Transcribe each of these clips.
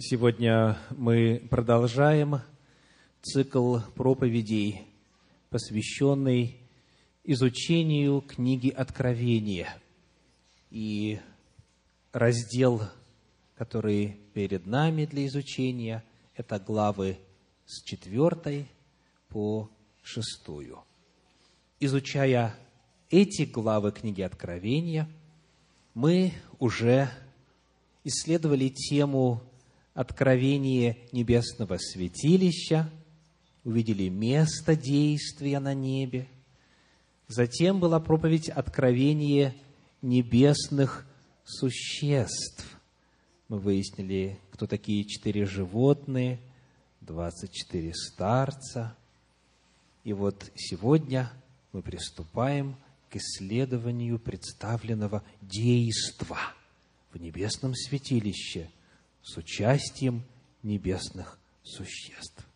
Сегодня мы продолжаем цикл проповедей, посвященный изучению книги Откровения. И раздел, который перед нами для изучения, это главы с четвертой по шестую. Изучая эти главы книги Откровения, мы уже исследовали тему откровение небесного святилища, увидели место действия на небе. Затем была проповедь откровения небесных существ. Мы выяснили, кто такие четыре животные, 24 старца. И вот сегодня мы приступаем к исследованию представленного действа в небесном святилище – с участием небесных существ.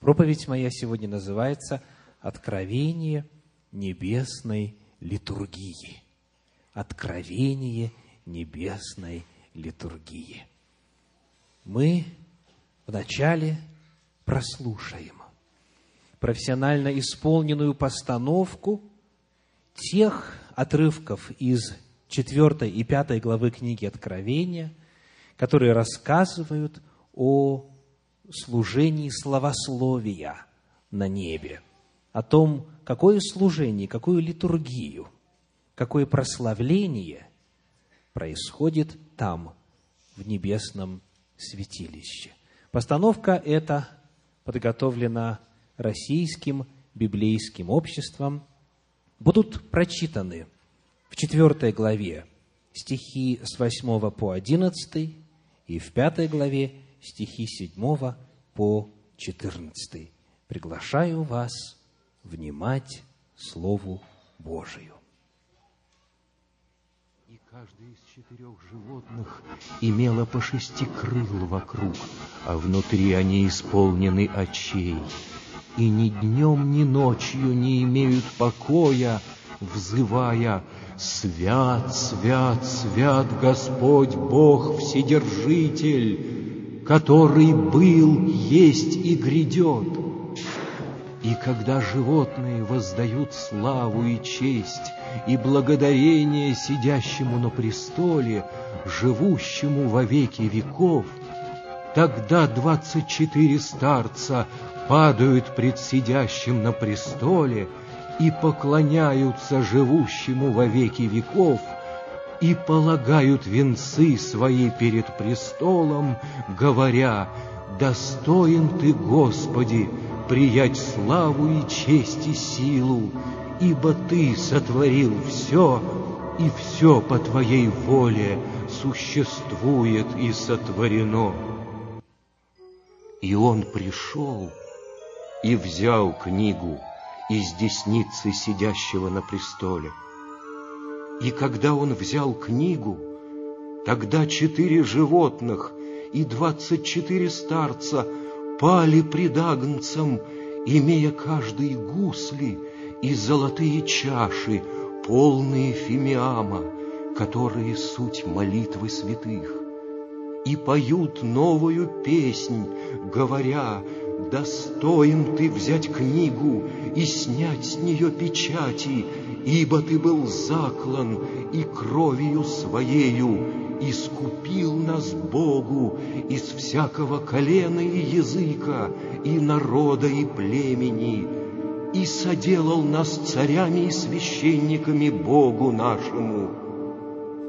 Проповедь моя сегодня называется «Откровение небесной литургии». Откровение небесной литургии. Мы вначале прослушаем профессионально исполненную постановку тех отрывков из 4 и 5 главы книги Откровения – которые рассказывают о служении словословия на небе, о том, какое служение, какую литургию, какое прославление происходит там, в небесном святилище. Постановка эта подготовлена Российским библейским обществом. Будут прочитаны в четвертой главе стихи с 8 по 11, и в пятой главе стихи 7 по 14. Приглашаю вас внимать Слову Божию. И каждый из четырех животных имело по шести крыл вокруг, а внутри они исполнены очей. И ни днем, ни ночью не имеют покоя, взывая Свят, свят, свят Господь Бог Вседержитель, который был, есть и грядет. И когда животные воздают славу и честь и благодарение сидящему на престоле, живущему во веки веков, тогда двадцать четыре старца падают пред сидящим на престоле — и поклоняются живущему во веки веков, и полагают венцы свои перед престолом, говоря, «Достоин Ты, Господи, приять славу и честь и силу, ибо Ты сотворил все, и все по Твоей воле существует и сотворено». И он пришел и взял книгу, из десницы сидящего на престоле. И когда он взял книгу, тогда четыре животных и двадцать четыре старца пали пред Агнцем, имея каждый гусли и золотые чаши, полные фимиама, которые суть молитвы святых, и поют новую песнь, говоря, Достоин ты взять книгу и снять с нее печати, ибо ты был заклан и кровью своею искупил нас Богу из всякого колена и языка, и народа, и племени, и соделал нас царями и священниками Богу нашему,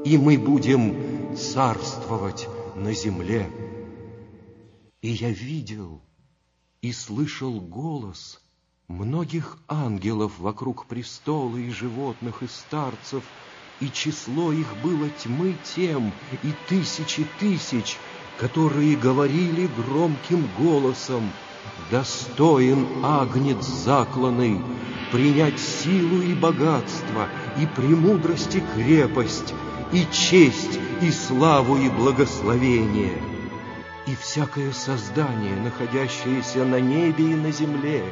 и мы будем царствовать на земле. И я видел, и слышал голос многих ангелов вокруг престола и животных и старцев, и число их было тьмы тем и тысячи тысяч, которые говорили громким голосом, «Достоин агнец закланный принять силу и богатство, и премудрости крепость, и честь, и славу, и благословение» и всякое создание, находящееся на небе и на земле,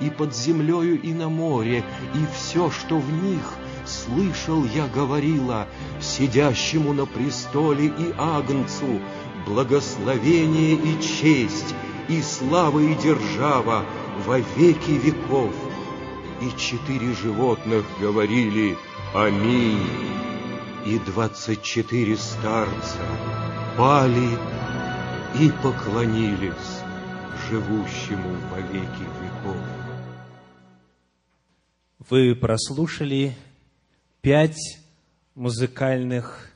и под землею и на море, и все, что в них, слышал я говорила, сидящему на престоле и агнцу, благословение и честь, и слава и держава во веки веков. И четыре животных говорили «Аминь». И двадцать четыре старца пали и поклонились живущему во веки веков. Вы прослушали пять музыкальных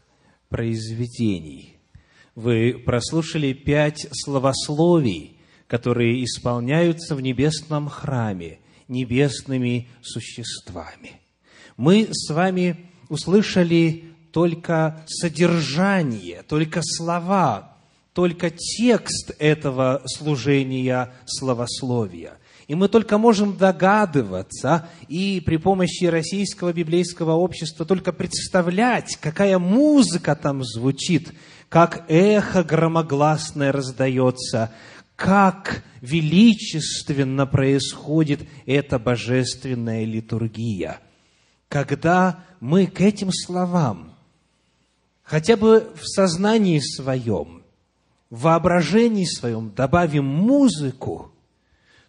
произведений. Вы прослушали пять словословий, которые исполняются в небесном храме небесными существами. Мы с вами услышали только содержание, только слова, только текст этого служения словословия. И мы только можем догадываться и при помощи Российского библейского общества только представлять, какая музыка там звучит, как эхо громогласное раздается, как величественно происходит эта божественная литургия. Когда мы к этим словам, хотя бы в сознании своем, в воображении своем добавим музыку,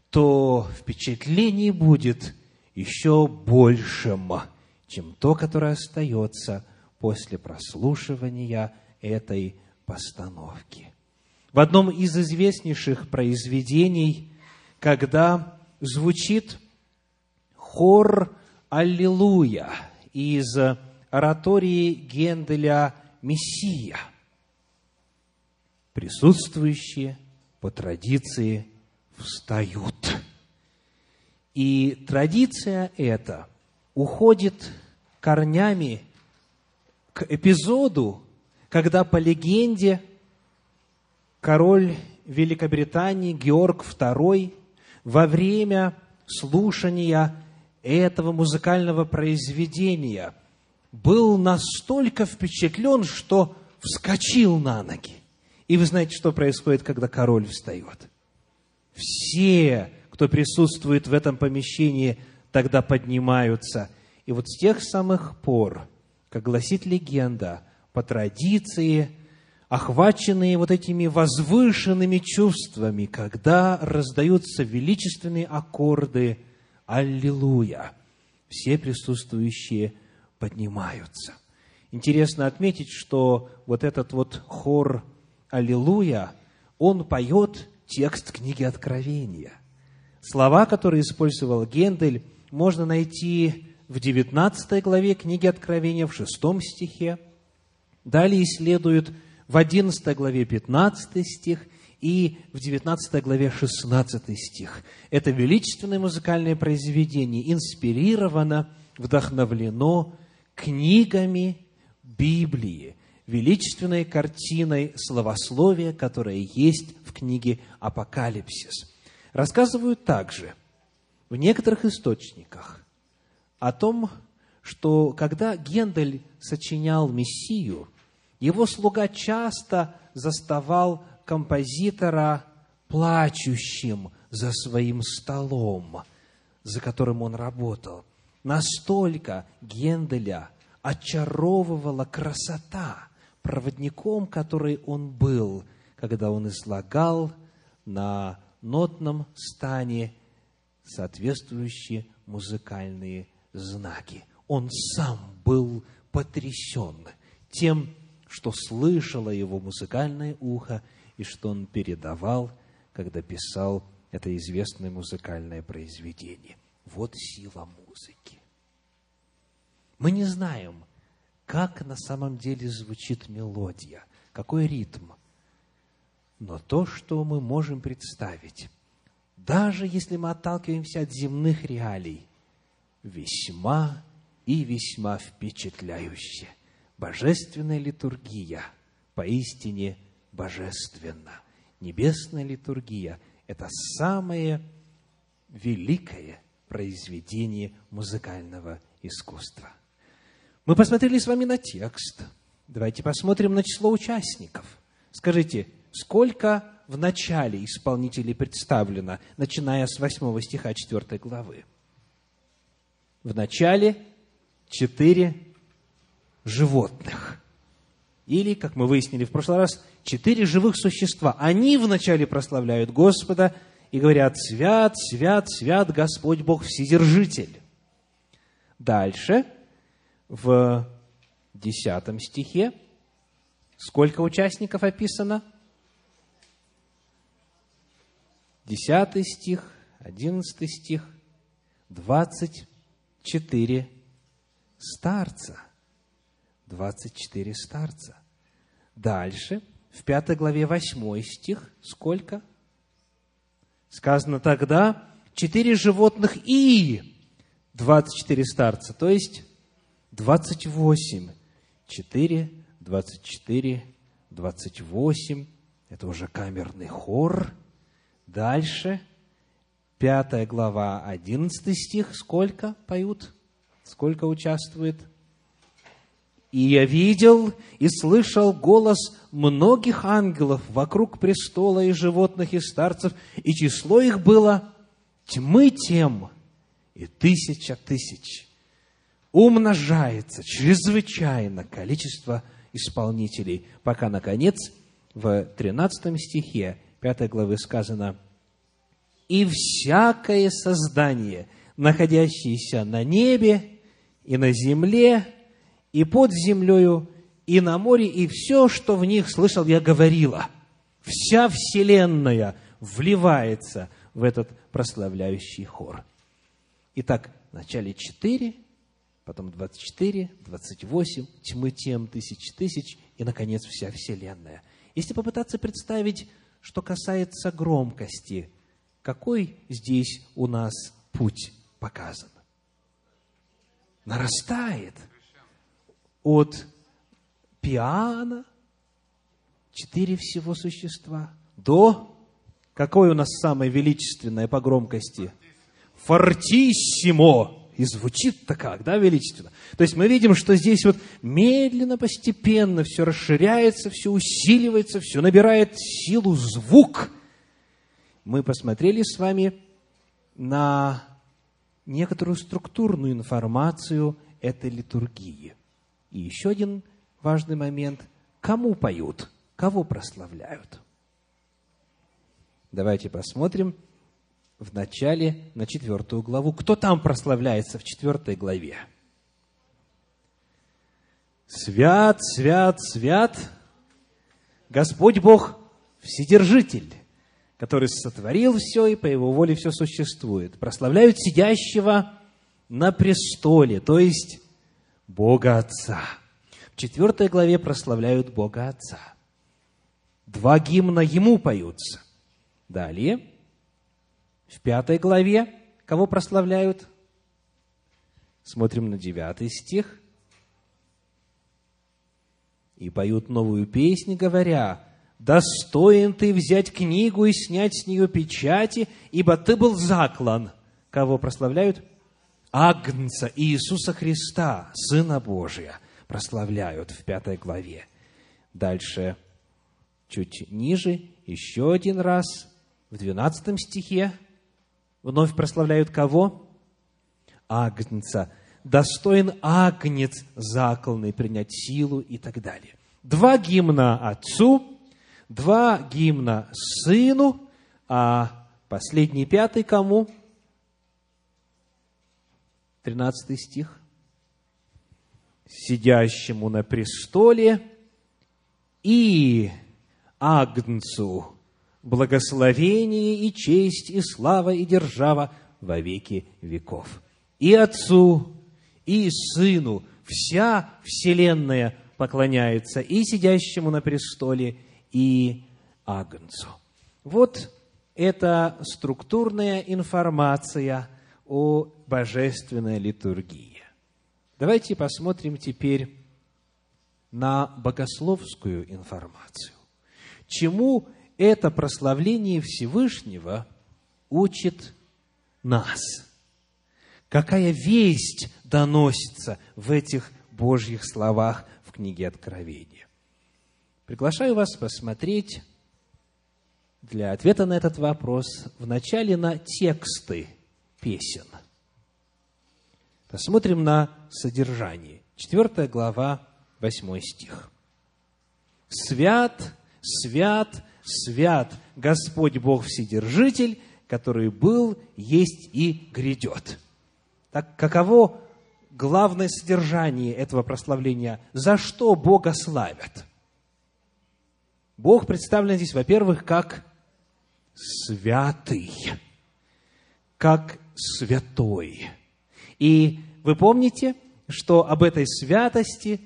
то впечатление будет еще большим, чем то, которое остается после прослушивания этой постановки. В одном из известнейших произведений, когда звучит хор «Аллилуйя» из оратории Генделя «Мессия», присутствующие по традиции встают. И традиция эта уходит корнями к эпизоду, когда по легенде король Великобритании Георг II во время слушания этого музыкального произведения был настолько впечатлен, что вскочил на ноги. И вы знаете, что происходит, когда король встает – все, кто присутствует в этом помещении, тогда поднимаются. И вот с тех самых пор, как гласит легенда, по традиции, охваченные вот этими возвышенными чувствами, когда раздаются величественные аккорды «Аллилуйя», все присутствующие поднимаются. Интересно отметить, что вот этот вот хор «Аллилуйя», он поет текст книги Откровения. Слова, которые использовал Гендель, можно найти в 19 главе книги Откровения, в 6 стихе. Далее следует в 11 главе 15 стих и в 19 главе 16 стих. Это величественное музыкальное произведение инспирировано, вдохновлено книгами Библии, величественной картиной словословия, которая есть в книге «Апокалипсис». Рассказывают также в некоторых источниках о том, что когда Гендель сочинял «Мессию», его слуга часто заставал композитора плачущим за своим столом, за которым он работал. Настолько Генделя очаровывала красота – проводником, который он был, когда он излагал на нотном стане соответствующие музыкальные знаки. Он сам был потрясен тем, что слышало его музыкальное ухо и что он передавал, когда писал это известное музыкальное произведение. Вот сила музыки. Мы не знаем, как на самом деле звучит мелодия, какой ритм. Но то, что мы можем представить, даже если мы отталкиваемся от земных реалий, весьма и весьма впечатляюще. Божественная литургия поистине божественна. Небесная литургия – это самое великое произведение музыкального искусства. Мы посмотрели с вами на текст. Давайте посмотрим на число участников. Скажите, сколько в начале исполнителей представлено, начиная с 8 стиха 4 главы? В начале четыре животных. или, как мы выяснили в прошлый раз, четыре живых существа. Они вначале прославляют Господа и говорят «Свят, свят, свят Господь Бог Вседержитель». Дальше, в десятом стихе, сколько участников описано? Десятый стих, одиннадцатый стих, двадцать четыре старца. Двадцать четыре старца. Дальше, в пятой главе восьмой стих, сколько? Сказано тогда, четыре животных и 24 старца, то есть 28. 4, 24, 28. Это уже камерный хор. Дальше, пятая глава, 11 стих. Сколько поют? Сколько участвует? И я видел и слышал голос многих ангелов вокруг престола и животных и старцев, и число их было тьмы тем и тысяча тысяч. Умножается чрезвычайно количество исполнителей, пока, наконец, в 13 стихе 5 главы сказано, «И всякое создание, находящееся на небе и на земле, и под землею, и на море, и все, что в них слышал, я говорила». Вся вселенная вливается в этот прославляющий хор. Итак, вначале 4, потом 24, 28, тьмы тем, тысяч тысяч, и, наконец, вся Вселенная. Если попытаться представить, что касается громкости, какой здесь у нас путь показан? Нарастает от пиано, четыре всего существа, до, какое у нас самое величественное по громкости – фортиссимо. И звучит-то как, да, величественно. То есть мы видим, что здесь вот медленно, постепенно все расширяется, все усиливается, все набирает силу звук. Мы посмотрели с вами на некоторую структурную информацию этой литургии. И еще один важный момент. Кому поют? Кого прославляют? Давайте посмотрим – в начале на четвертую главу. Кто там прославляется в четвертой главе? Свят, свят, свят, Господь Бог Вседержитель, который сотворил все, и по Его воле все существует. Прославляют сидящего на престоле, то есть Бога Отца. В четвертой главе прославляют Бога Отца. Два гимна Ему поются. Далее – в пятой главе кого прославляют? Смотрим на девятый стих. И поют новую песню, говоря, «Достоин ты взять книгу и снять с нее печати, ибо ты был заклан». Кого прославляют? Агнца Иисуса Христа, Сына Божия, прославляют в пятой главе. Дальше, чуть ниже, еще один раз, в двенадцатом стихе, Вновь прославляют кого? Агнца. Достоин агнец закланный принять силу и так далее. Два гимна Отцу, два гимна Сыну, а последний пятый кому? Тринадцатый стих. Сидящему на престоле и Агнцу благословение и честь и слава и держава во веки веков. И Отцу, и Сыну вся вселенная поклоняется и сидящему на престоле, и Агнцу. Вот это структурная информация о божественной литургии. Давайте посмотрим теперь на богословскую информацию. Чему это прославление Всевышнего учит нас. Какая весть доносится в этих Божьих словах в книге Откровения? Приглашаю вас посмотреть для ответа на этот вопрос вначале на тексты песен. Посмотрим на содержание. Четвертая глава, восьмой стих. Свят, свят, свят Господь Бог Вседержитель, который был, есть и грядет. Так каково главное содержание этого прославления? За что Бога славят? Бог представлен здесь, во-первых, как святый, как святой. И вы помните, что об этой святости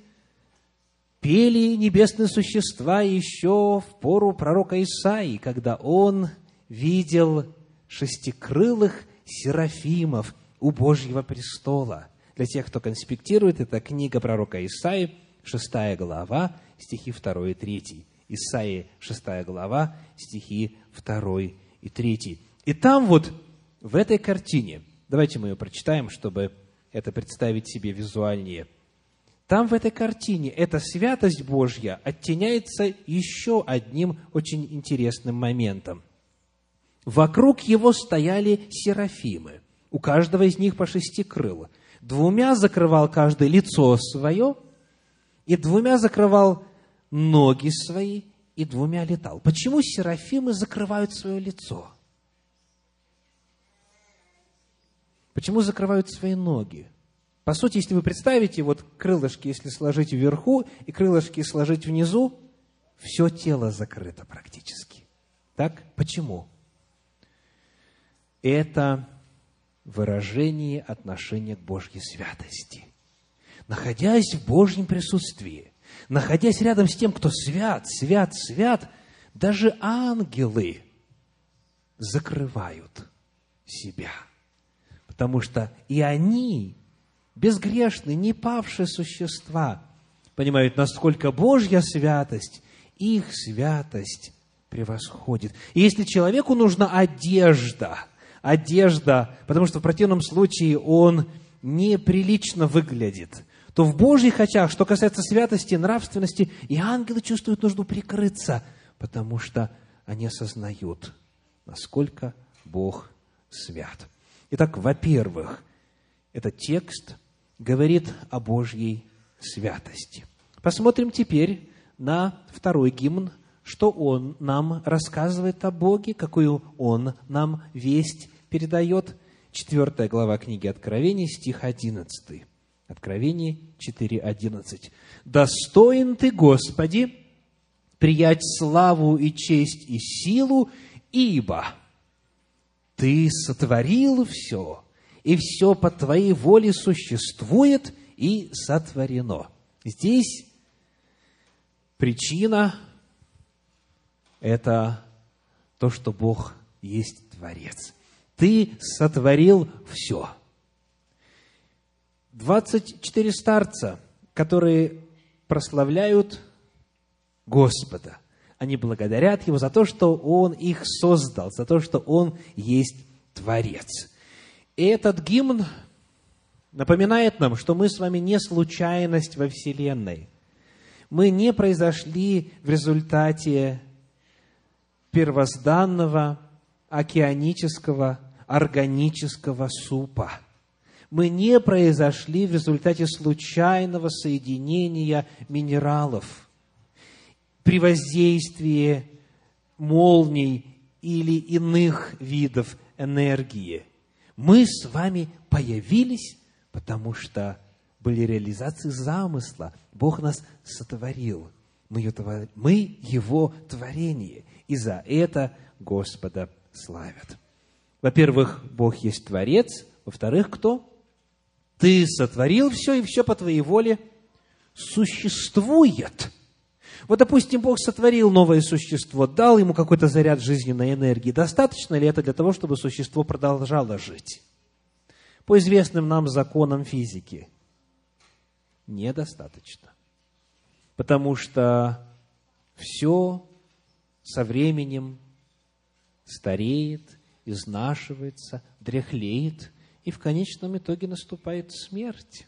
пели небесные существа еще в пору пророка Исаии, когда он видел шестикрылых серафимов у Божьего престола. Для тех, кто конспектирует, это книга пророка Исаии, шестая глава, стихи 2 и 3. Исаии, шестая глава, стихи 2 и 3. И там вот, в этой картине, давайте мы ее прочитаем, чтобы это представить себе визуальнее – там в этой картине эта святость Божья оттеняется еще одним очень интересным моментом. Вокруг его стояли серафимы, у каждого из них по шести крыл. Двумя закрывал каждое лицо свое, и двумя закрывал ноги свои, и двумя летал. Почему серафимы закрывают свое лицо? Почему закрывают свои ноги? По сути, если вы представите, вот крылышки, если сложить вверху и крылышки сложить внизу, все тело закрыто практически. Так? Почему? Это выражение отношения к Божьей святости. Находясь в Божьем присутствии, находясь рядом с тем, кто свят, свят, свят, даже ангелы закрывают себя. Потому что и они безгрешные, не павшие существа, понимают, насколько Божья святость, их святость превосходит. И если человеку нужна одежда, одежда, потому что в противном случае он неприлично выглядит, то в Божьих очах, что касается святости, нравственности, и ангелы чувствуют нужду прикрыться, потому что они осознают, насколько Бог свят. Итак, во-первых, этот текст говорит о Божьей святости. Посмотрим теперь на второй гимн, что он нам рассказывает о Боге, какую он нам весть передает. Четвертая глава книги Откровений, стих 11. Откровение 4.11. «Достоин ты, Господи, приять славу и честь и силу, ибо Ты сотворил все, и все по Твоей воле существует и сотворено. Здесь причина – это то, что Бог есть Творец. Ты сотворил все. 24 старца, которые прославляют Господа. Они благодарят Его за то, что Он их создал, за то, что Он есть Творец. И этот гимн напоминает нам, что мы с вами не случайность во Вселенной. Мы не произошли в результате первозданного океанического органического супа. Мы не произошли в результате случайного соединения минералов при воздействии молний или иных видов энергии – мы с вами появились, потому что были реализации замысла. Бог нас сотворил. Мы, его, творение. И за это Господа славят. Во-первых, Бог есть Творец. Во-вторых, кто? Ты сотворил все, и все по твоей воле существует. Вот, допустим, Бог сотворил новое существо, дал ему какой-то заряд жизненной энергии. Достаточно ли это для того, чтобы существо продолжало жить? По известным нам законам физики. Недостаточно. Потому что все со временем стареет, изнашивается, дряхлеет, и в конечном итоге наступает смерть.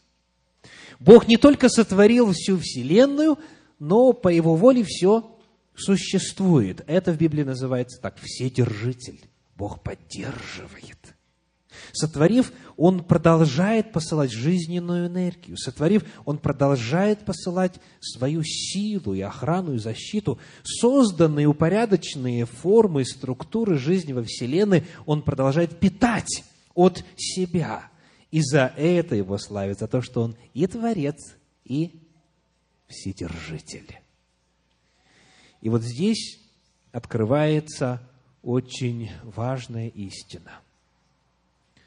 Бог не только сотворил всю Вселенную, но по его воле все существует. Это в Библии называется так, вседержитель. Бог поддерживает. Сотворив, он продолжает посылать жизненную энергию. Сотворив, он продолжает посылать свою силу и охрану и защиту. Созданные упорядоченные формы и структуры жизни во Вселенной он продолжает питать от себя. И за это его славят, за то, что он и Творец, и Вседержитель. И вот здесь открывается очень важная истина –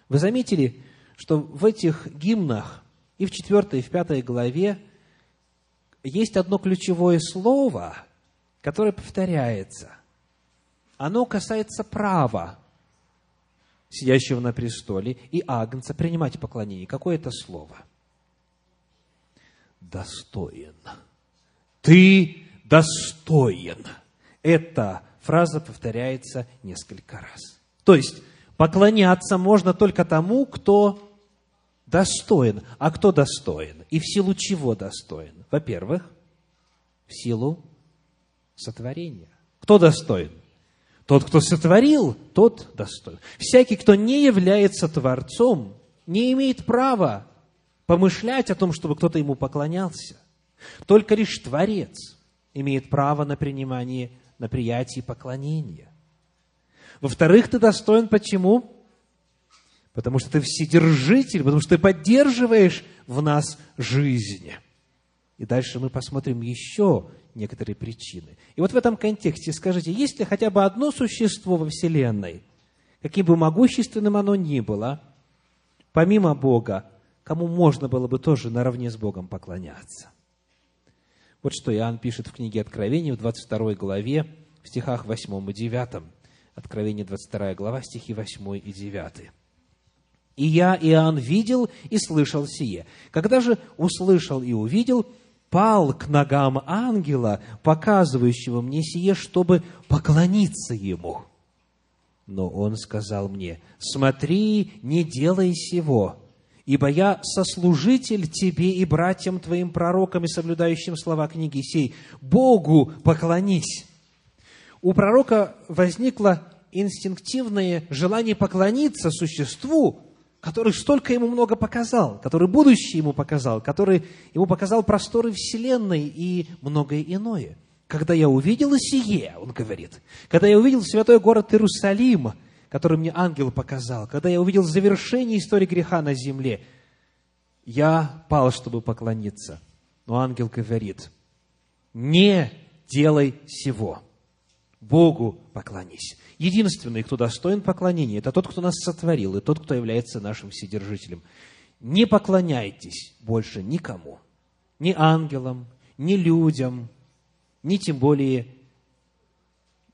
вы заметили, что в этих гимнах и в 4 и в 5 главе есть одно ключевое слово, которое повторяется. Оно касается права сидящего на престоле и агнца принимать поклонение. Какое это слово? Достоин. Ты достоин. Эта фраза повторяется несколько раз. То есть, Поклоняться можно только тому, кто достоин. А кто достоин? И в силу чего достоин? Во-первых, в силу сотворения. Кто достоин? Тот, кто сотворил, тот достоин. Всякий, кто не является Творцом, не имеет права помышлять о том, чтобы кто-то ему поклонялся. Только лишь Творец имеет право на принимание, на приятие поклонения. Во-вторых, ты достоин почему? Потому что ты вседержитель, потому что ты поддерживаешь в нас жизнь. И дальше мы посмотрим еще некоторые причины. И вот в этом контексте скажите, есть ли хотя бы одно существо во Вселенной, каким бы могущественным оно ни было, помимо Бога, кому можно было бы тоже наравне с Богом поклоняться? Вот что Иоанн пишет в книге Откровения в 22 главе, в стихах 8 и 9. Откровение 22 глава, стихи 8 и 9. «И я, Иоанн, видел и слышал сие. Когда же услышал и увидел, пал к ногам ангела, показывающего мне сие, чтобы поклониться ему. Но он сказал мне, смотри, не делай сего, ибо я сослужитель тебе и братьям твоим пророкам и соблюдающим слова книги сей. Богу поклонись, у пророка возникло инстинктивное желание поклониться существу, который столько ему много показал, который будущее ему показал, который ему показал просторы Вселенной и многое иное. Когда я увидел сие, он говорит, когда я увидел святой город Иерусалим, который мне ангел показал, когда я увидел завершение истории греха на земле, я пал, чтобы поклониться. Но ангел говорит, не делай всего. Богу поклонись. Единственный, кто достоин поклонения, это тот, кто нас сотворил, и тот, кто является нашим Вседержителем. Не поклоняйтесь больше никому, ни ангелам, ни людям, ни тем более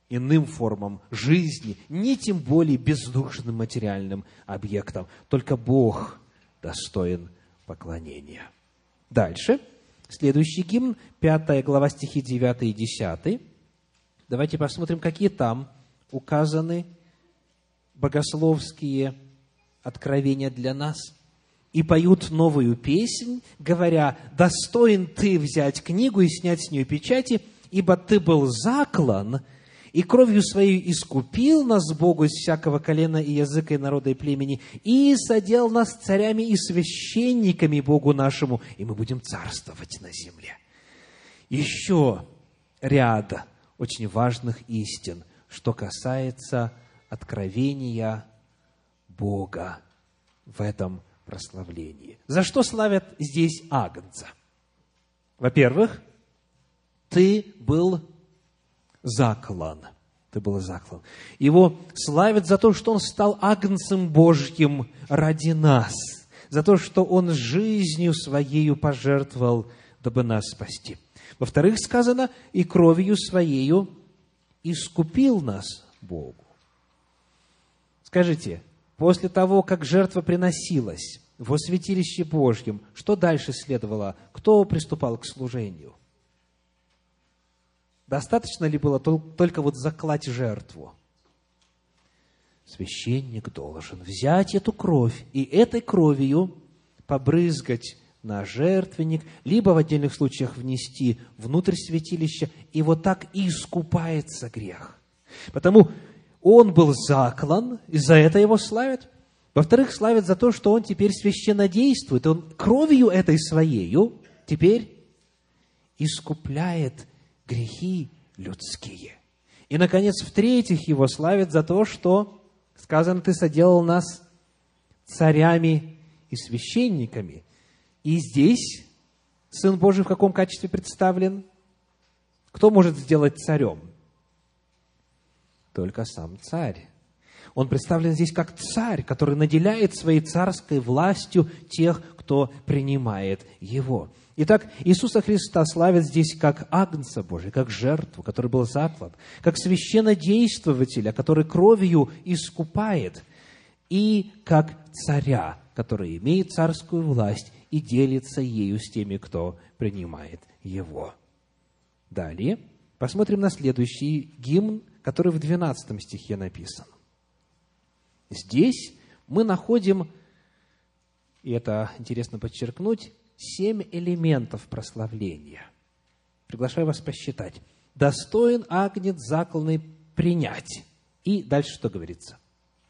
иным формам жизни, ни тем более бездушным материальным объектам. Только Бог достоин поклонения. Дальше, следующий гимн, 5 глава стихи 9 и 10. Давайте посмотрим, какие там указаны богословские откровения для нас. И поют новую песнь, говоря, «Достоин ты взять книгу и снять с нее печати, ибо ты был заклан, и кровью своей искупил нас Богу из всякого колена и языка и народа и племени, и содел нас царями и священниками Богу нашему, и мы будем царствовать на земле». Еще ряд очень важных истин, что касается откровения Бога в этом прославлении. За что славят здесь Агнца? Во-первых, ты был заклан. Ты был заклан. Его славят за то, что он стал Агнцем Божьим ради нас, за то, что он жизнью своею пожертвовал, дабы нас спасти. Во-вторых, сказано, и кровью своею искупил нас Богу. Скажите, после того, как жертва приносилась во святилище Божьем, что дальше следовало? Кто приступал к служению? Достаточно ли было только вот заклать жертву? Священник должен взять эту кровь и этой кровью побрызгать на жертвенник, либо в отдельных случаях внести внутрь святилища, и вот так искупается грех. Потому он был заклан, и за это его славят, Во-вторых, славит за то, что он теперь священно действует. Он кровью этой своею теперь искупляет грехи людские. И, наконец, в-третьих, его славят за то, что, сказано, ты соделал нас царями и священниками. И здесь Сын Божий в каком качестве представлен? Кто может сделать царем? Только сам царь. Он представлен здесь как царь, который наделяет своей царской властью тех, кто принимает его. Итак, Иисуса Христа славят здесь как Агнца Божия, как жертву, который был заклан, как священнодействователя, который кровью искупает, и как царя, который имеет царскую власть и делится ею с теми, кто принимает его. Далее посмотрим на следующий гимн, который в 12 стихе написан. Здесь мы находим, и это интересно подчеркнуть, семь элементов прославления. Приглашаю вас посчитать. Достоин агнец закланный принять. И дальше что говорится?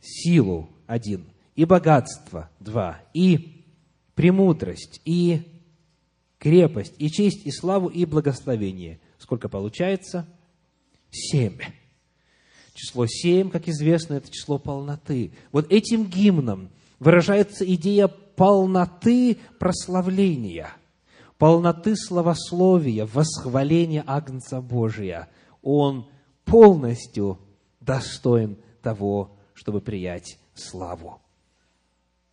Силу – один. И богатство – два. И премудрость, и крепость, и честь, и славу, и благословение. Сколько получается? Семь. Число семь, как известно, это число полноты. Вот этим гимном выражается идея полноты прославления, полноты славословия, восхваления Агнца Божия. Он полностью достоин того, чтобы приять славу.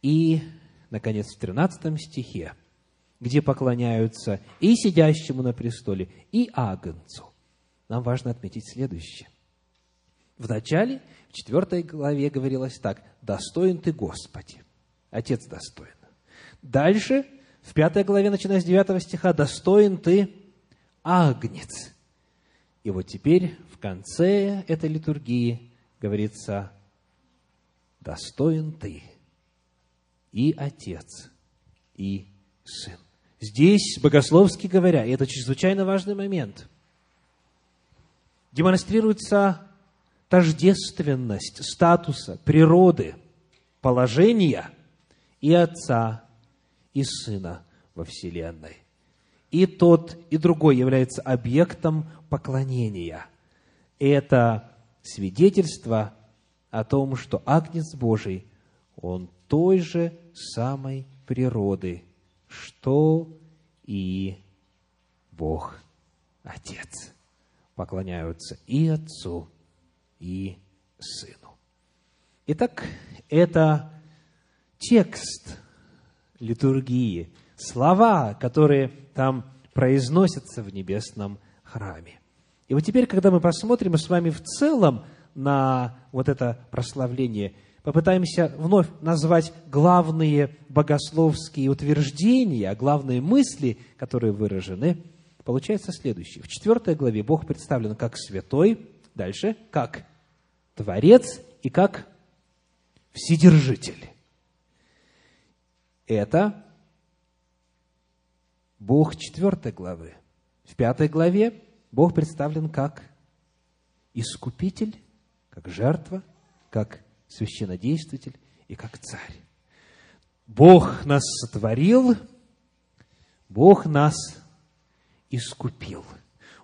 И, наконец, в 13 стихе, где поклоняются и сидящему на престоле, и Агнцу, нам важно отметить следующее. В начале, в 4 главе говорилось так, «Достоин ты, Господи». Отец достоин. Дальше, в пятой главе, начиная с 9 стиха, «Достоин ты, Агнец». И вот теперь в конце этой литургии говорится «Достоин ты, и Отец, и Сын». Здесь, богословски говоря, и это чрезвычайно важный момент, демонстрируется тождественность статуса, природы, положения и Отца, и Сына во Вселенной. И тот, и другой является объектом поклонения. Это свидетельство о том, что Агнец Божий, он той же самой природы, что и Бог Отец. Поклоняются и Отцу, и Сыну. Итак, это текст литургии, слова, которые там произносятся в небесном храме. И вот теперь, когда мы посмотрим с вами в целом на вот это прославление, попытаемся вновь назвать главные богословские утверждения, главные мысли, которые выражены, получается следующее. В четвертой главе Бог представлен как святой, дальше, как Творец и как Вседержитель. Это Бог четвертой главы. В пятой главе Бог представлен как Искупитель, как жертва, как священнодействитель и как царь. Бог нас сотворил, Бог нас искупил.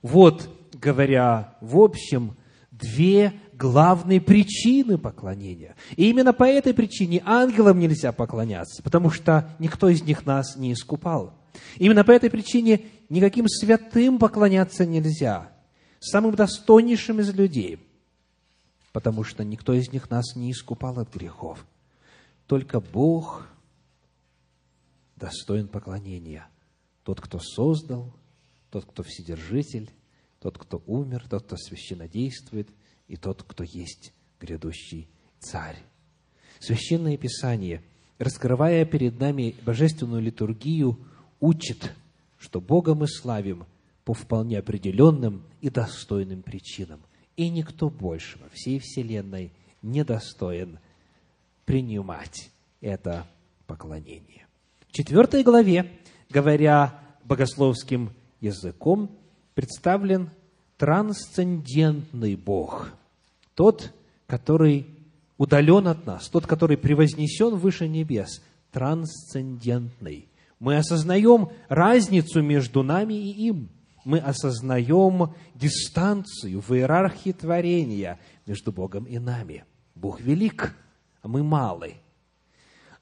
Вот, говоря в общем, две главные причины поклонения. И именно по этой причине ангелам нельзя поклоняться, потому что никто из них нас не искупал. Именно по этой причине никаким святым поклоняться нельзя, самым достойнейшим из людей, потому что никто из них нас не искупал от грехов. Только Бог достоин поклонения. Тот, кто создал, тот, кто вседержитель, тот, кто умер, тот, кто священнодействует, и тот, кто есть грядущий царь. Священное Писание, раскрывая перед нами божественную литургию, учит, что Бога мы славим по вполне определенным и достойным причинам. И никто больше во всей Вселенной не достоин принимать это поклонение. В четвертой главе, говоря богословским языком, представлен трансцендентный Бог, тот, который удален от нас, тот, который превознесен выше небес, трансцендентный. Мы осознаем разницу между нами и им. Мы осознаем дистанцию в иерархии творения между Богом и нами. Бог велик, а мы малы.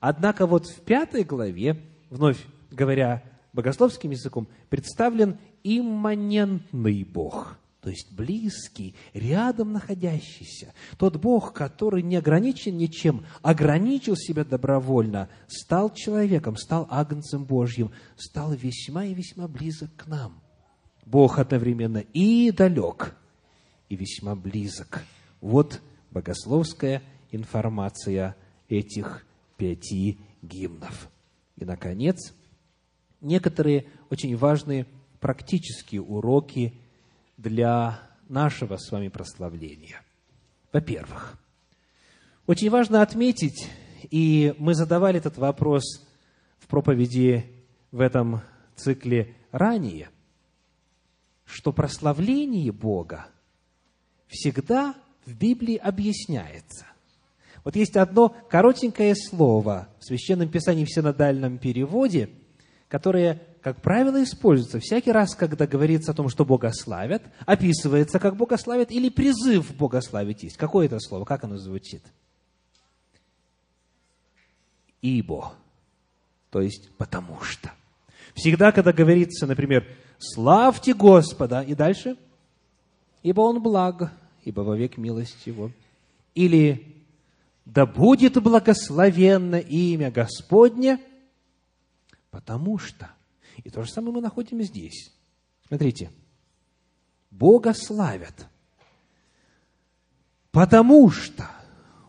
Однако вот в пятой главе, вновь говоря богословским языком, представлен имманентный Бог – то есть близкий, рядом находящийся. Тот Бог, который не ограничен ничем, ограничил себя добровольно, стал человеком, стал агнцем Божьим, стал весьма и весьма близок к нам. Бог одновременно и далек, и весьма близок. Вот богословская информация этих пяти гимнов. И, наконец, некоторые очень важные практические уроки – для нашего с вами прославления. Во-первых, очень важно отметить, и мы задавали этот вопрос в проповеди в этом цикле ранее, что прославление Бога всегда в Библии объясняется. Вот есть одно коротенькое слово в Священном Писании в синодальном переводе, которое как правило, используется всякий раз, когда говорится о том, что Бога славят, описывается, как Бога славят, или призыв Бога славить есть. Какое это слово? Как оно звучит? Ибо. То есть, потому что. Всегда, когда говорится, например, «Славьте Господа», и дальше, «Ибо Он благ, ибо вовек милость Его». Или «Да будет благословенно имя Господне», потому что и то же самое мы находим здесь. Смотрите. Бога славят, потому что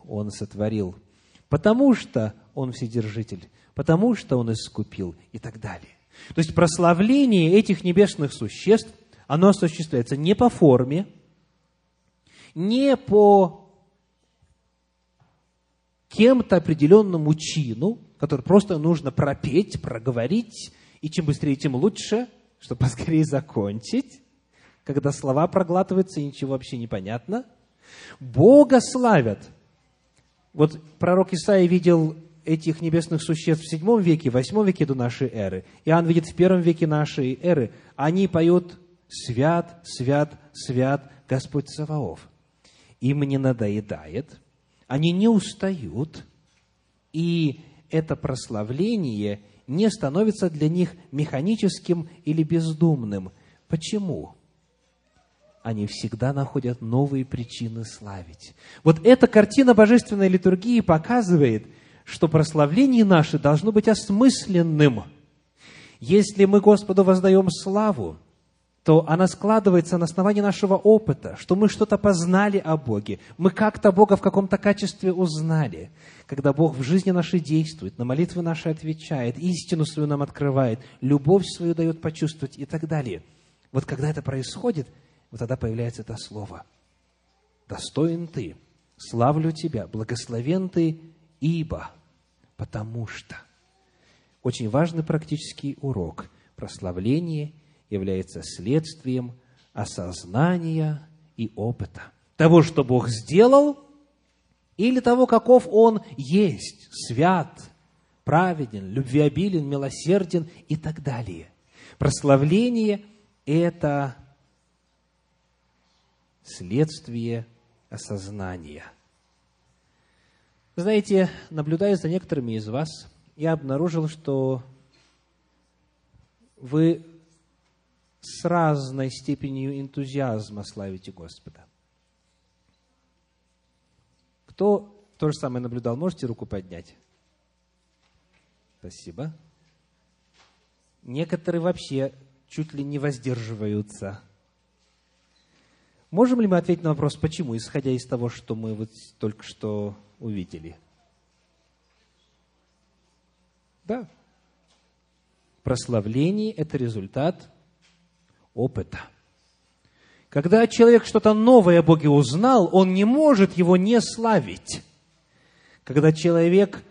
Он сотворил, потому что Он Вседержитель, потому что Он искупил и так далее. То есть прославление этих небесных существ, оно осуществляется не по форме, не по кем-то определенному чину, который просто нужно пропеть, проговорить, и чем быстрее, тем лучше, чтобы поскорее закончить, когда слова проглатываются и ничего вообще не понятно. Бога славят. Вот пророк Исаия видел этих небесных существ в седьмом веке, восьмом веке до нашей эры. Иоанн видит в первом веке нашей эры. Они поют «Свят, свят, свят Господь Саваоф». Им не надоедает, они не устают, и это прославление – не становится для них механическим или бездумным. Почему? Они всегда находят новые причины славить. Вот эта картина божественной литургии показывает, что прославление наше должно быть осмысленным. Если мы Господу воздаем славу, то она складывается на основании нашего опыта, что мы что-то познали о Боге, мы как-то Бога в каком-то качестве узнали. Когда Бог в жизни нашей действует, на молитвы наши отвечает, истину свою нам открывает, любовь свою дает почувствовать и так далее. Вот когда это происходит, вот тогда появляется это слово. «Достоин ты, славлю тебя, благословен ты, ибо, потому что». Очень важный практический урок – прославление – является следствием осознания и опыта. Того, что Бог сделал, или того, каков Он есть, свят, праведен, любвеобилен, милосерден и так далее. Прославление – это следствие осознания. Знаете, наблюдая за некоторыми из вас, я обнаружил, что вы с разной степенью энтузиазма славите Господа. Кто то же самое наблюдал, можете руку поднять? Спасибо. Некоторые вообще чуть ли не воздерживаются. Можем ли мы ответить на вопрос, почему, исходя из того, что мы вот только что увидели? Да. Прославление – это результат опыта. Когда человек что-то новое о Боге узнал, он не может его не славить. Когда человек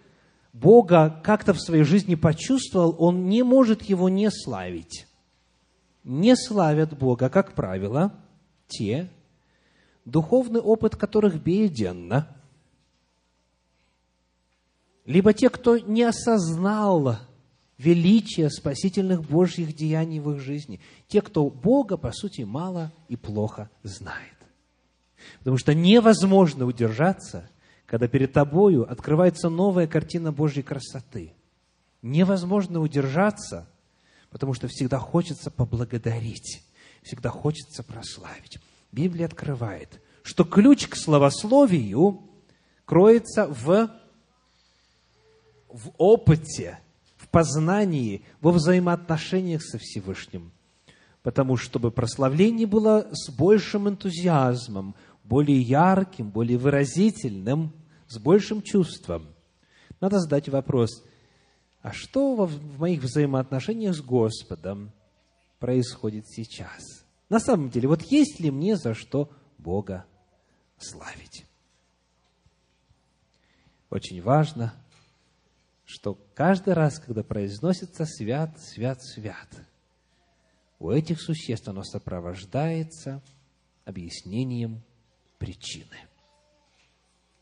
Бога как-то в своей жизни почувствовал, он не может его не славить. Не славят Бога, как правило, те, духовный опыт которых беден, либо те, кто не осознал величие спасительных Божьих деяний в их жизни, те, кто Бога, по сути, мало и плохо знает. Потому что невозможно удержаться, когда перед тобою открывается новая картина Божьей красоты. Невозможно удержаться, потому что всегда хочется поблагодарить, всегда хочется прославить. Библия открывает, что ключ к словословию кроется в, в опыте, познании, во взаимоотношениях со Всевышним. Потому что, чтобы прославление было с большим энтузиазмом, более ярким, более выразительным, с большим чувством. Надо задать вопрос, а что в моих взаимоотношениях с Господом происходит сейчас? На самом деле, вот есть ли мне за что Бога славить? Очень важно, что каждый раз, когда произносится «свят, свят, свят», у этих существ оно сопровождается объяснением причины.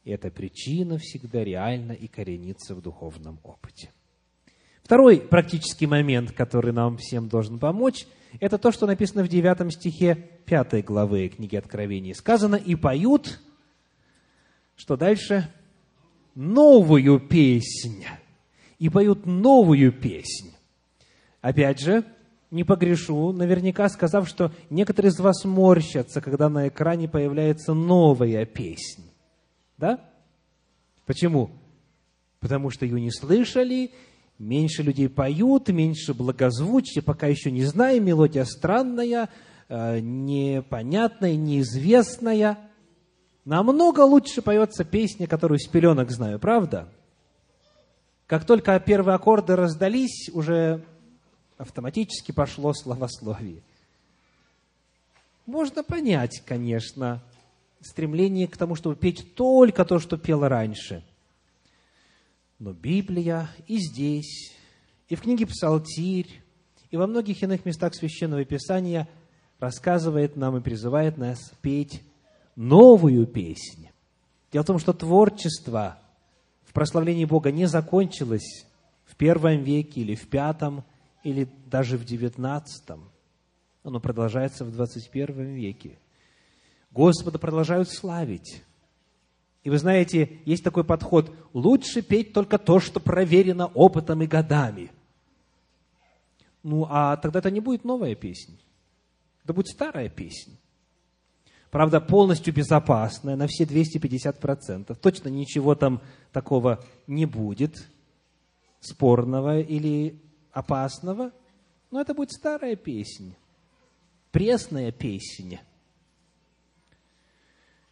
И эта причина всегда реальна и коренится в духовном опыте. Второй практический момент, который нам всем должен помочь, это то, что написано в 9 стихе 5 главы книги Откровений. Сказано, и поют, что дальше? Новую песнь. И поют новую песнь. Опять же, не погрешу, наверняка сказав, что некоторые из вас морщатся, когда на экране появляется новая песня. Да? Почему? Потому что ее не слышали, меньше людей поют, меньше благозвучия, пока еще не знаем, мелодия странная, э, непонятная, неизвестная. Намного лучше поется песня, которую с пеленок знаю, правда? Как только первые аккорды раздались, уже автоматически пошло словословие. Можно понять, конечно, стремление к тому, чтобы петь только то, что пел раньше. Но Библия и здесь, и в книге Псалтирь, и во многих иных местах Священного Писания рассказывает нам и призывает нас петь новую песнь. Дело в том, что творчество в прославлении Бога не закончилось в первом веке или в пятом, или даже в XIX. Оно продолжается в 21 веке. Господа продолжают славить. И вы знаете, есть такой подход, лучше петь только то, что проверено опытом и годами. Ну, а тогда это не будет новая песня. Это будет старая песня. Правда, полностью безопасная, на все 250%. Точно ничего там такого не будет, спорного или опасного, но это будет старая песня, пресная песня.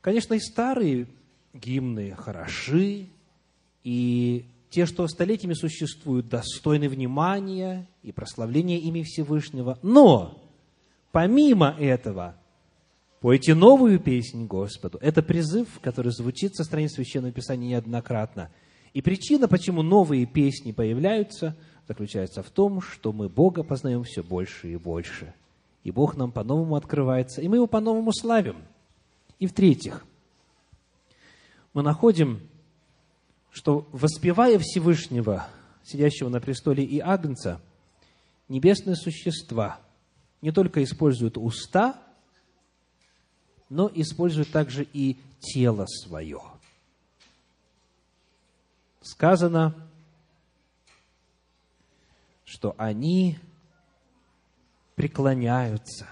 Конечно, и старые гимны хороши, и те, что столетиями существуют, достойны внимания и прославления ими Всевышнего. Но, помимо этого, пойте новую песнь Господу. Это призыв, который звучит со страниц Священного Писания неоднократно. И причина, почему новые песни появляются – заключается в том, что мы Бога познаем все больше и больше. И Бог нам по-новому открывается, и мы Его по-новому славим. И в-третьих, мы находим, что воспевая Всевышнего, сидящего на престоле и Агнца, небесные существа не только используют уста, но используют также и тело свое. Сказано, что они преклоняются.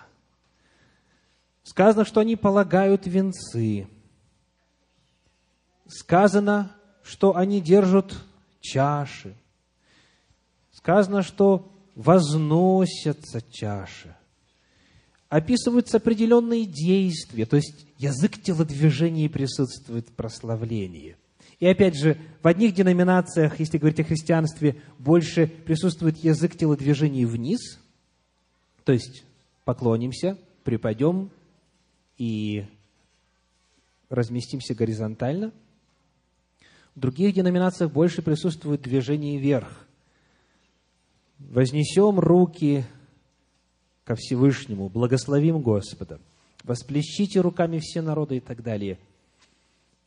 Сказано, что они полагают венцы. Сказано, что они держат чаши. Сказано, что возносятся чаши. Описываются определенные действия, то есть язык телодвижения присутствует в прославлении. И опять же, в одних деноминациях, если говорить о христианстве, больше присутствует язык телодвижений вниз, то есть поклонимся, припадем и разместимся горизонтально. В других деноминациях больше присутствует движение вверх. Вознесем руки ко Всевышнему, благословим Господа, восплещите руками все народы и так далее.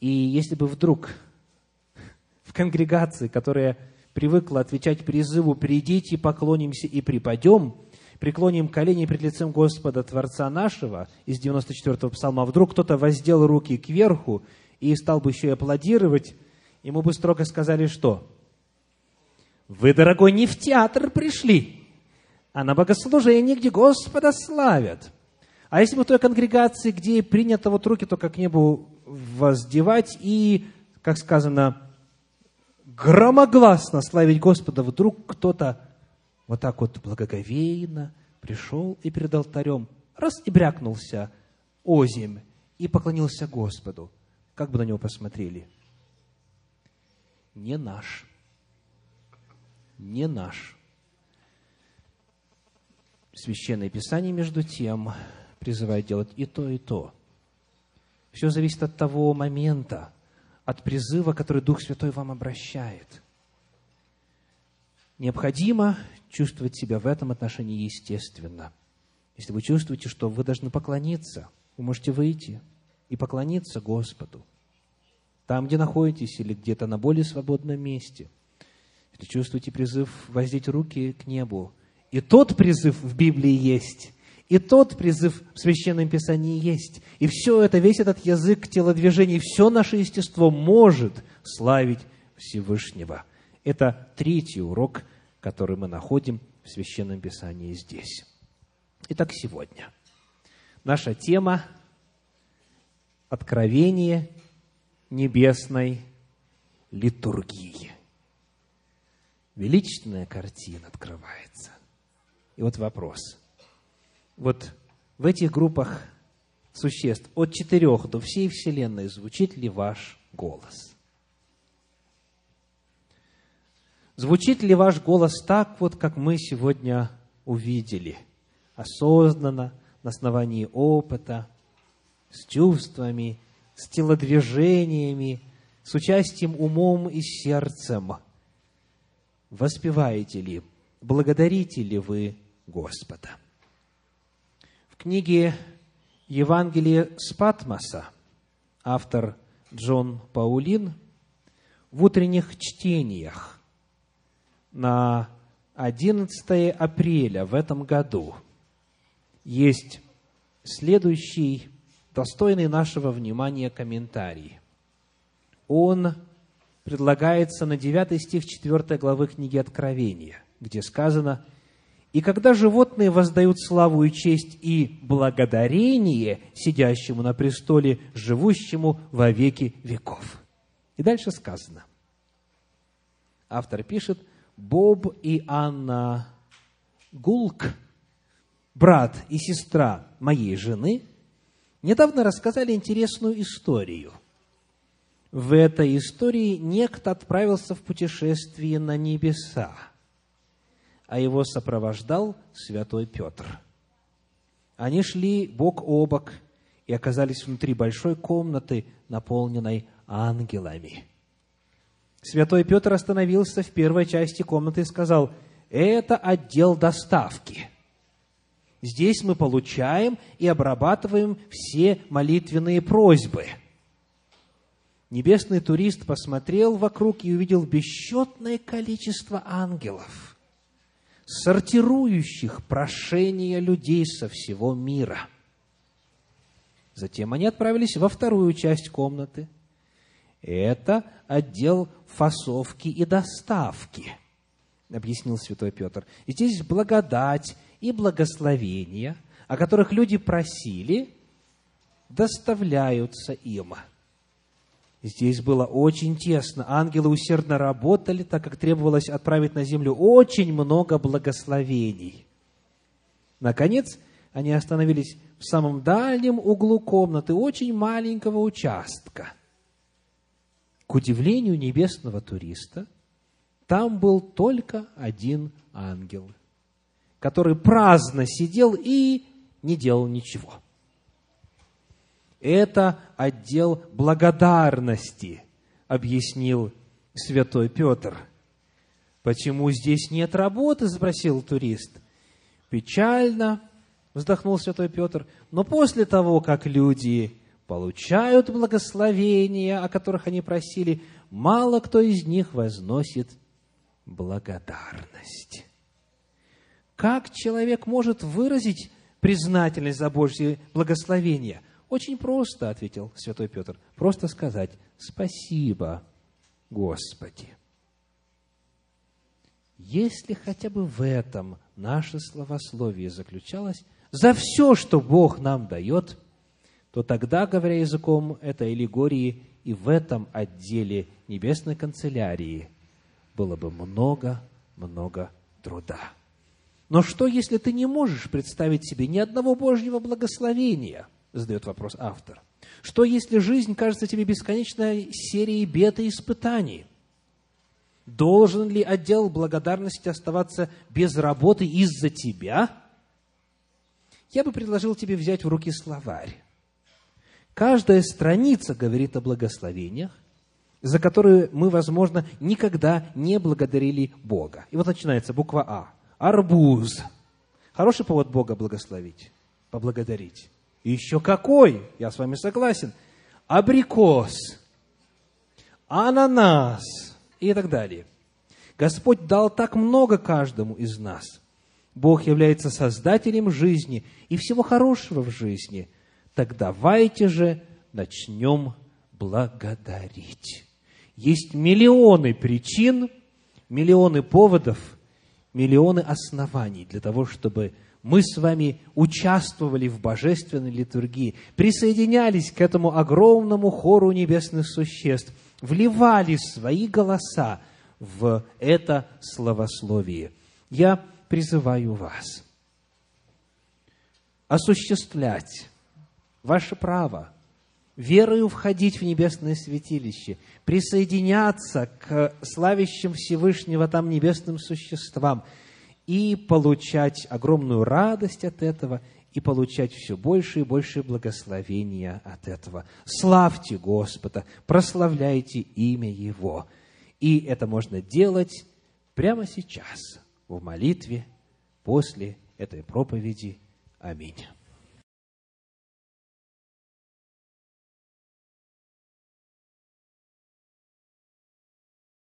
И если бы вдруг в конгрегации, которая привыкла отвечать призыву «придите, поклонимся и припадем», преклоним колени пред лицем Господа Творца нашего из 94-го псалма, вдруг кто-то воздел руки кверху и стал бы еще и аплодировать, ему бы строго сказали, что «Вы, дорогой, не в театр пришли, а на богослужение, где Господа славят». А если бы в той конгрегации, где принято вот руки только к небу воздевать и, как сказано, громогласно славить Господа, вдруг кто-то вот так вот благоговейно пришел и перед алтарем раз и брякнулся озимь и поклонился Господу. Как бы на него посмотрели? Не наш. Не наш. Священное Писание, между тем, призывает делать и то, и то. Все зависит от того момента, от призыва, который Дух Святой вам обращает. Необходимо чувствовать себя в этом отношении естественно. Если вы чувствуете, что вы должны поклониться, вы можете выйти и поклониться Господу. Там, где находитесь, или где-то на более свободном месте. Если чувствуете призыв воздеть руки к небу, и тот призыв в Библии есть, и тот призыв в Священном Писании есть. И все это, весь этот язык телодвижений, все наше естество может славить Всевышнего. Это третий урок, который мы находим в Священном Писании здесь. Итак, сегодня наша тема – откровение небесной литургии. Величественная картина открывается. И вот вопрос – вот в этих группах существ от четырех до всей Вселенной звучит ли ваш голос? Звучит ли ваш голос так, вот как мы сегодня увидели, осознанно, на основании опыта, с чувствами, с телодвижениями, с участием умом и сердцем? Воспеваете ли, благодарите ли вы Господа? книге Евангелие с Патмоса автор Джон Паулин в утренних чтениях на 11 апреля в этом году есть следующий достойный нашего внимания комментарий. Он предлагается на 9 стих 4 главы книги Откровения, где сказано – и когда животные воздают славу и честь и благодарение сидящему на престоле, живущему во веки веков. И дальше сказано. Автор пишет, Боб и Анна Гулк, брат и сестра моей жены, недавно рассказали интересную историю. В этой истории некто отправился в путешествие на небеса – а его сопровождал святой Петр. Они шли бок о бок и оказались внутри большой комнаты, наполненной ангелами. Святой Петр остановился в первой части комнаты и сказал, это отдел доставки. Здесь мы получаем и обрабатываем все молитвенные просьбы. Небесный турист посмотрел вокруг и увидел бесчетное количество ангелов – сортирующих прошения людей со всего мира. Затем они отправились во вторую часть комнаты. Это отдел фасовки и доставки, объяснил святой Петр. И здесь благодать и благословения, о которых люди просили, доставляются им – Здесь было очень тесно. Ангелы усердно работали, так как требовалось отправить на землю очень много благословений. Наконец, они остановились в самом дальнем углу комнаты, очень маленького участка. К удивлению небесного туриста, там был только один ангел, который праздно сидел и не делал ничего. Это отдел благодарности, объяснил святой Петр. Почему здесь нет работы, спросил турист. Печально, вздохнул святой Петр, но после того, как люди получают благословения, о которых они просили, мало кто из них возносит благодарность. Как человек может выразить признательность за Божье благословение? Очень просто, ответил святой Петр. Просто сказать «Спасибо, Господи». Если хотя бы в этом наше словословие заключалось, за все, что Бог нам дает, то тогда, говоря языком этой аллегории, и в этом отделе небесной канцелярии было бы много-много труда. Но что, если ты не можешь представить себе ни одного Божьего благословения? Задает вопрос автор. Что, если жизнь кажется тебе бесконечной серией бед и испытаний? Должен ли отдел благодарности оставаться без работы из-за тебя? Я бы предложил тебе взять в руки словарь. Каждая страница говорит о благословениях, за которые мы, возможно, никогда не благодарили Бога. И вот начинается буква А. Арбуз. Хороший повод Бога благословить, поблагодарить. Еще какой, я с вами согласен. Абрикос, ананас и так далее. Господь дал так много каждому из нас. Бог является создателем жизни и всего хорошего в жизни. Так давайте же начнем благодарить. Есть миллионы причин, миллионы поводов, миллионы оснований для того, чтобы мы с вами участвовали в божественной литургии, присоединялись к этому огромному хору небесных существ, вливали свои голоса в это словословие. Я призываю вас осуществлять ваше право верою входить в небесное святилище, присоединяться к славящим Всевышнего там небесным существам и получать огромную радость от этого, и получать все больше и больше благословения от этого. Славьте Господа, прославляйте имя Его. И это можно делать прямо сейчас, в молитве, после этой проповеди. Аминь.